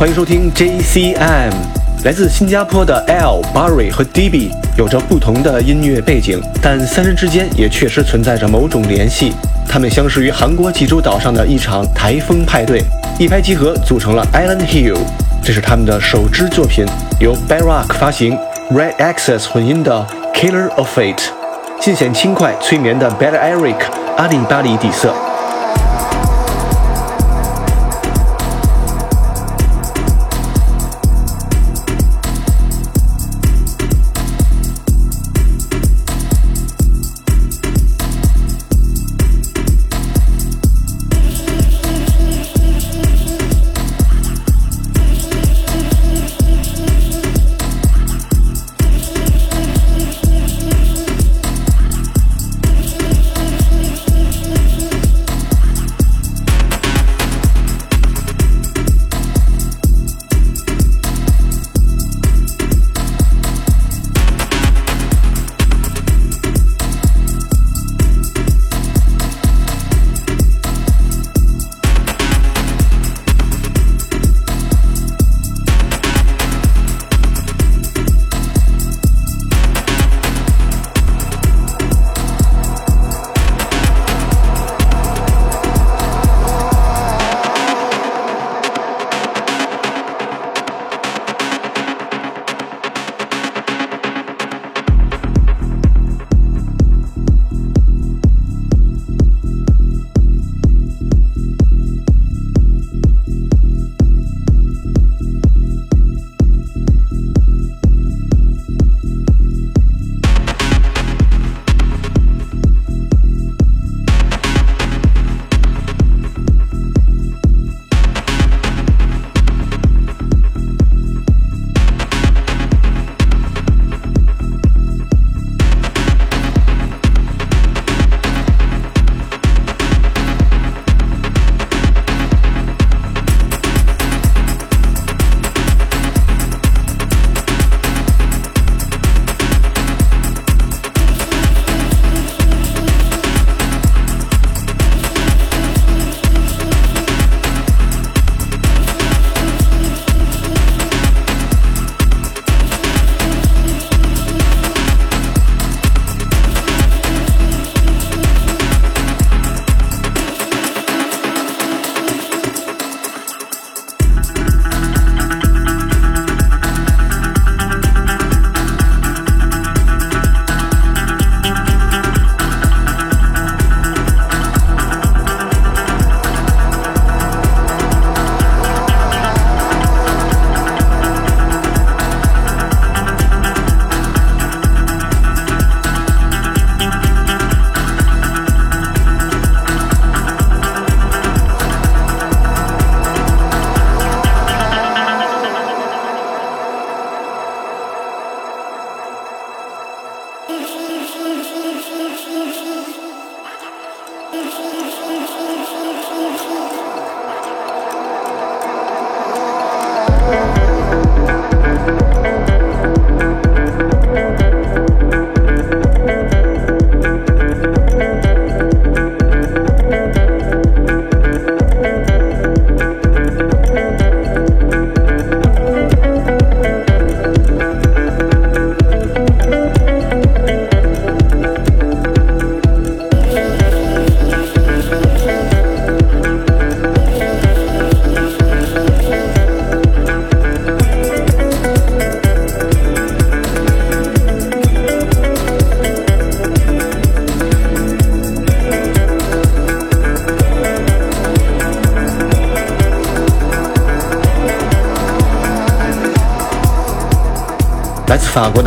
欢迎收听 JCM。来自新加坡的 L、Barry 和 DB 有着不同的音乐背景，但三人之间也确实存在着某种联系。他们相识于韩国济州岛上的一场台风派对，一拍即合，组成了 Island Hill。这是他们的首支作品，由 Baroque 发行，Red Access 混音的 Killer of Fate，尽显轻快催眠的 Bad Eric 阿里巴里底色。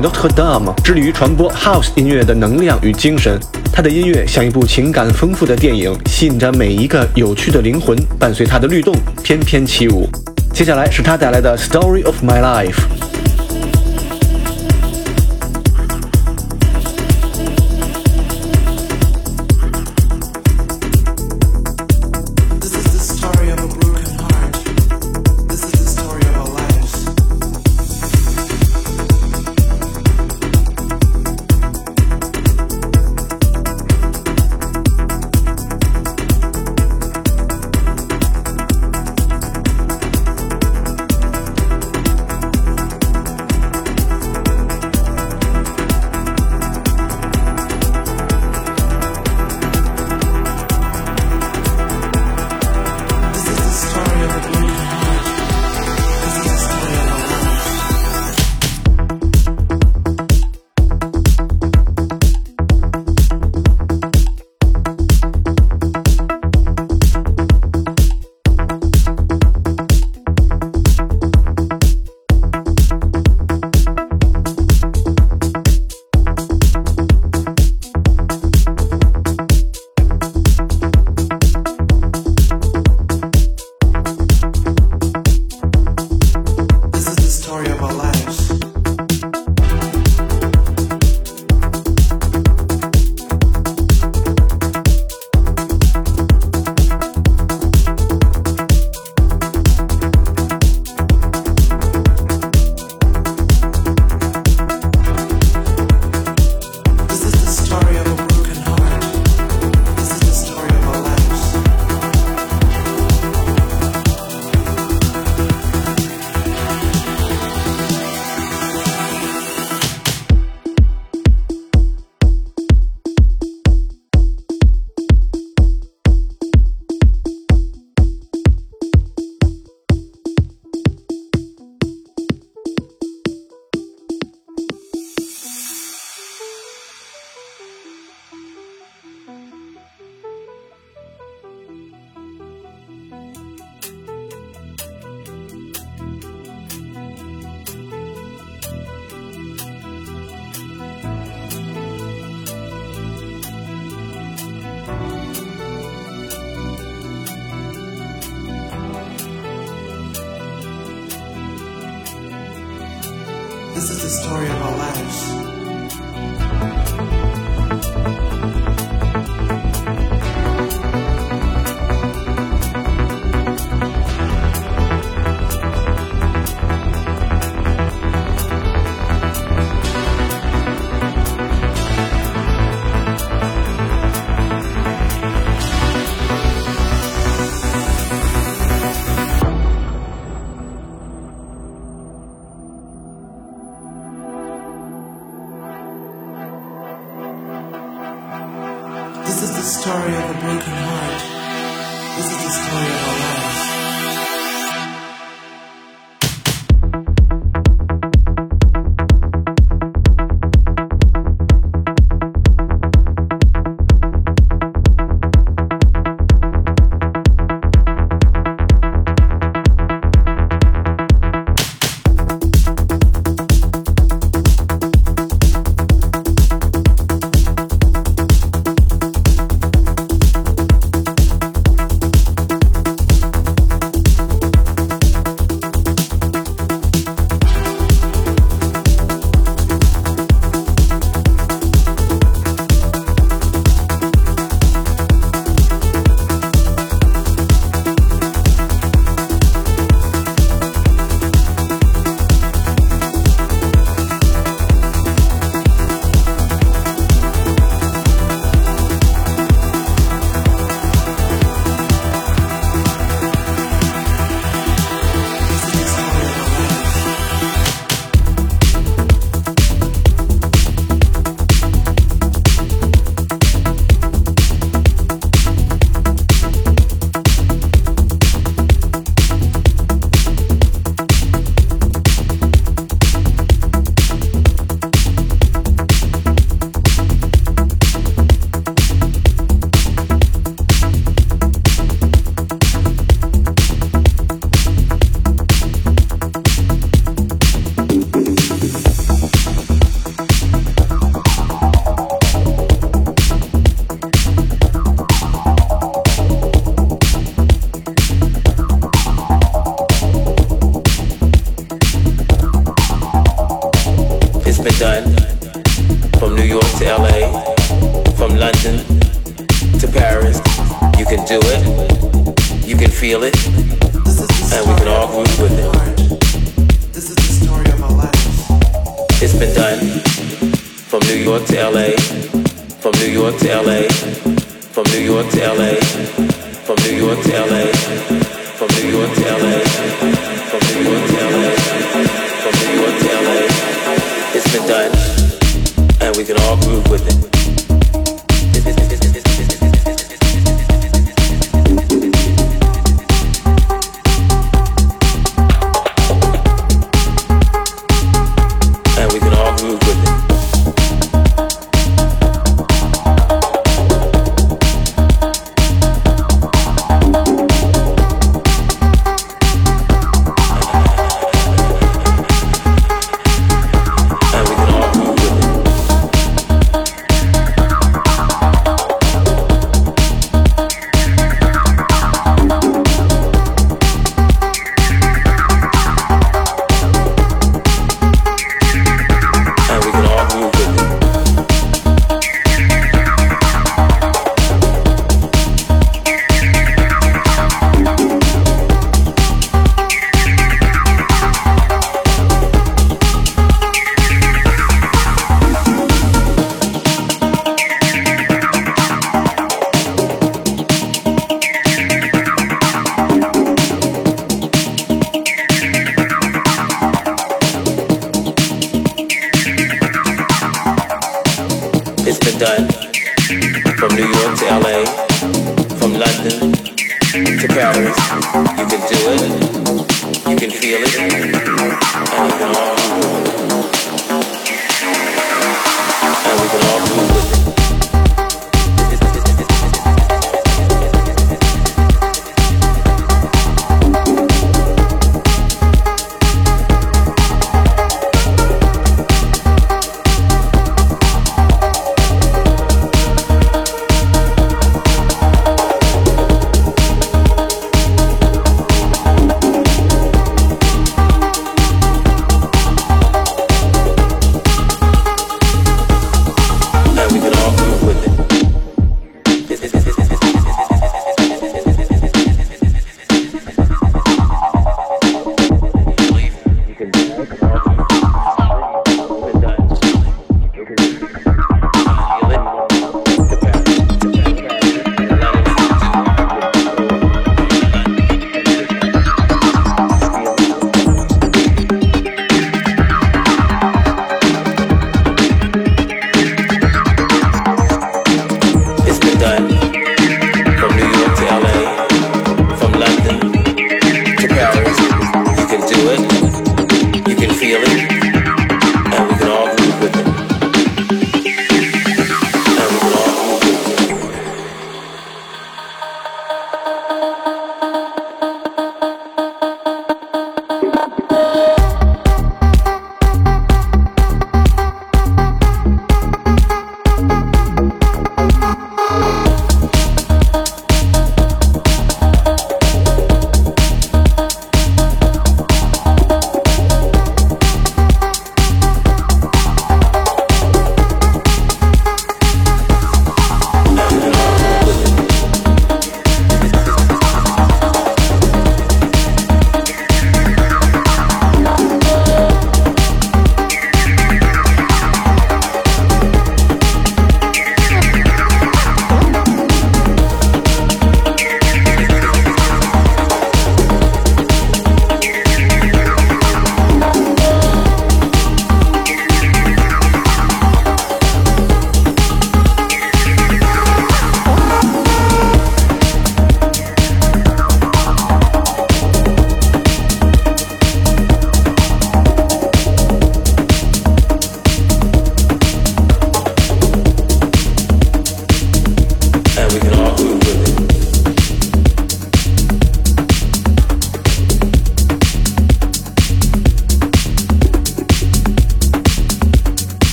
的 Notre Dame 致力于传播 House 音乐的能量与精神。他的音乐像一部情感丰富的电影，吸引着每一个有趣的灵魂，伴随他的律动翩翩起舞。接下来是他带来的 Story of My Life。done. From New York to LA, from London to Paris, you can do it, you can feel it, and you can all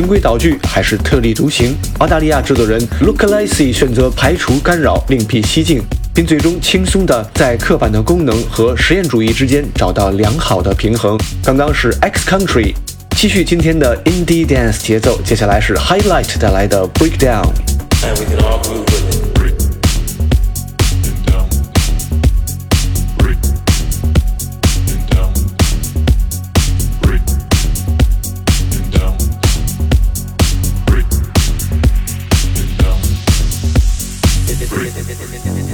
循规蹈矩还是特立独行？澳大利亚制作人 Luke Lacy 选择排除干扰，另辟蹊径，并最终轻松地在刻板的功能和实验主义之间找到良好的平衡。刚刚是 X Country，继续今天的 Indie Dance 节奏，接下来是 Highlight 带来的 Breakdown。Three.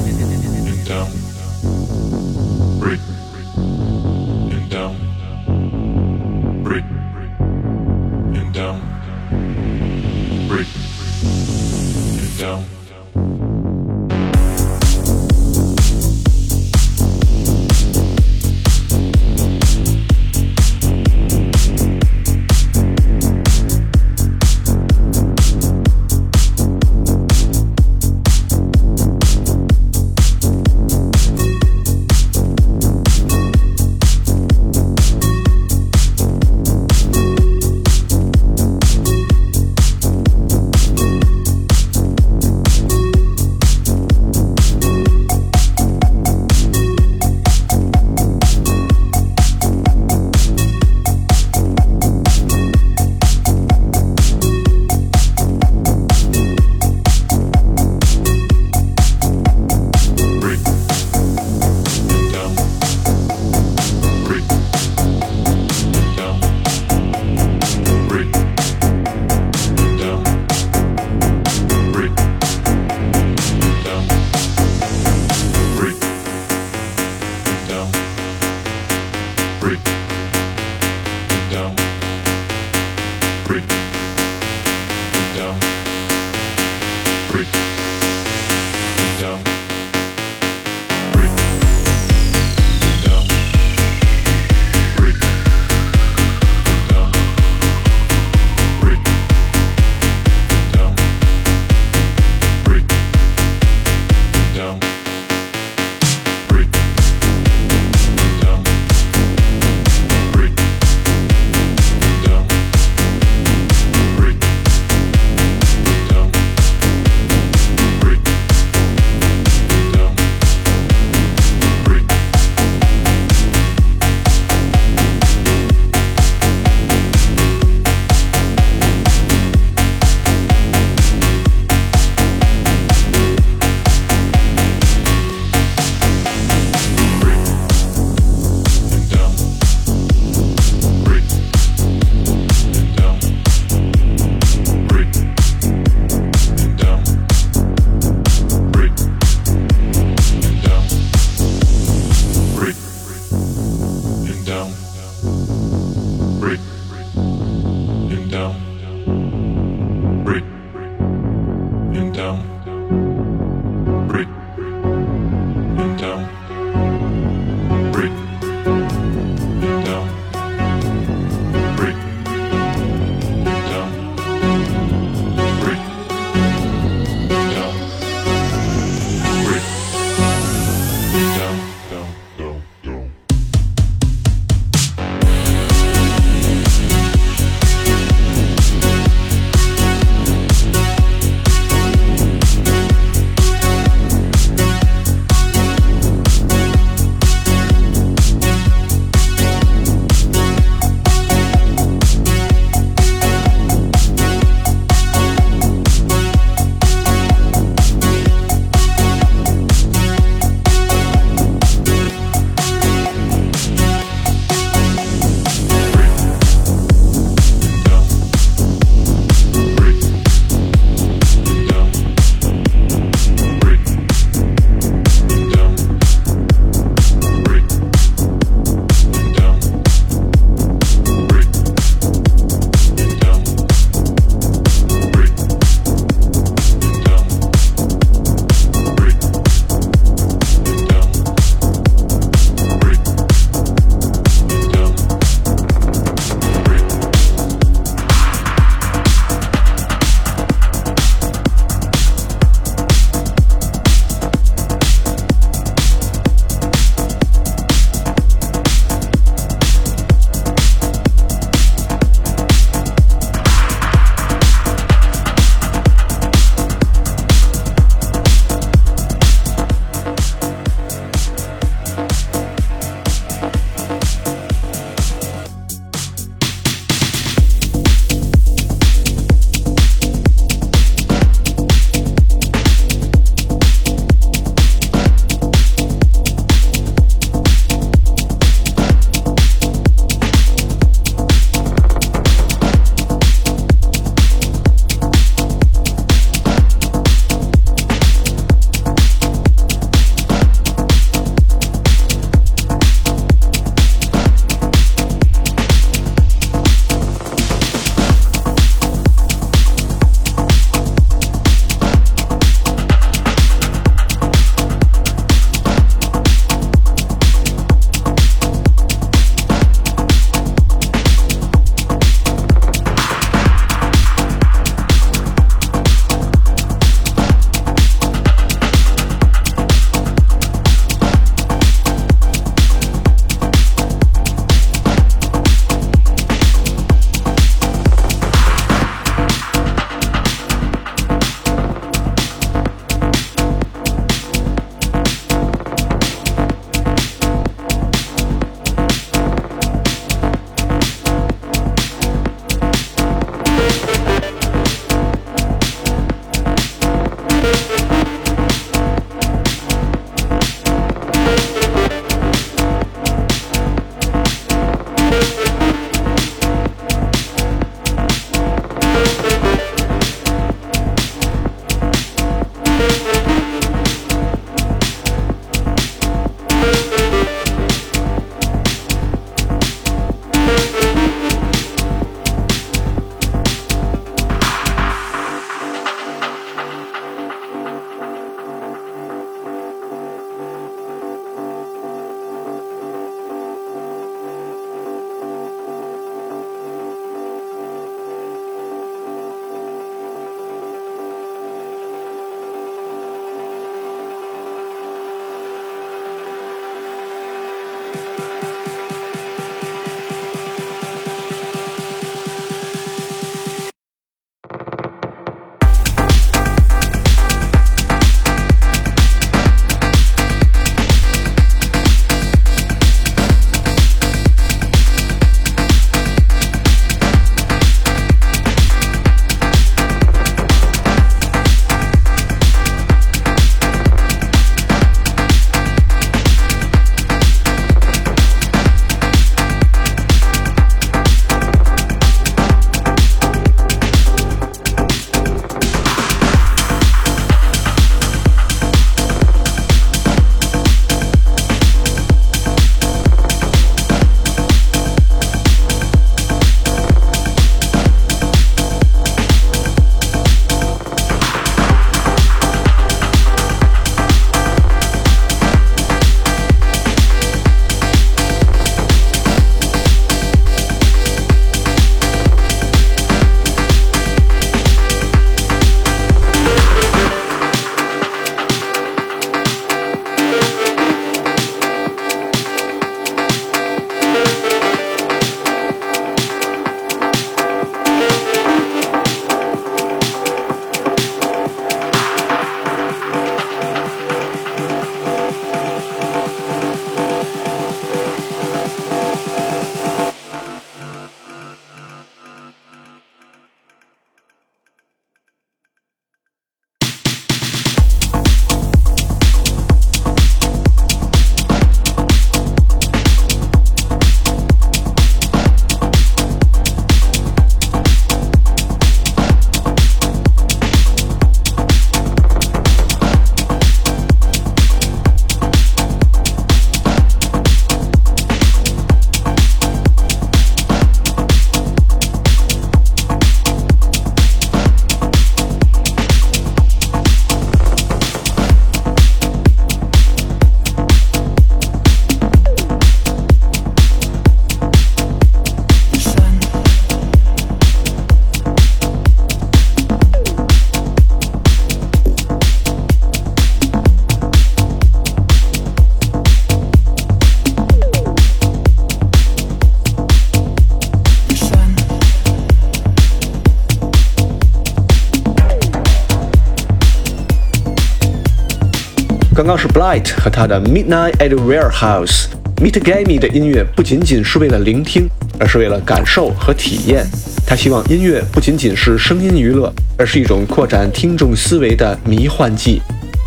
刚刚是 Blight 和他的 Midnight at Warehouse。Meet Gamy 的音乐不仅仅是为了聆听，而是为了感受和体验。他希望音乐不仅仅是声音娱乐，而是一种扩展听众思维的迷幻剂。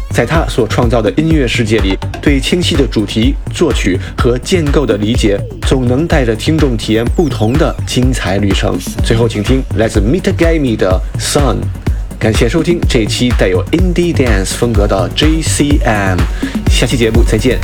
在他所创造的音乐世界里，对清晰的主题、作曲和建构的理解，总能带着听众体验不同的精彩旅程。最后，请听来自 Meet Gamy 的 Sun。感谢收听这一期带有 Indie Dance 风格的 JCM，下期节目再见。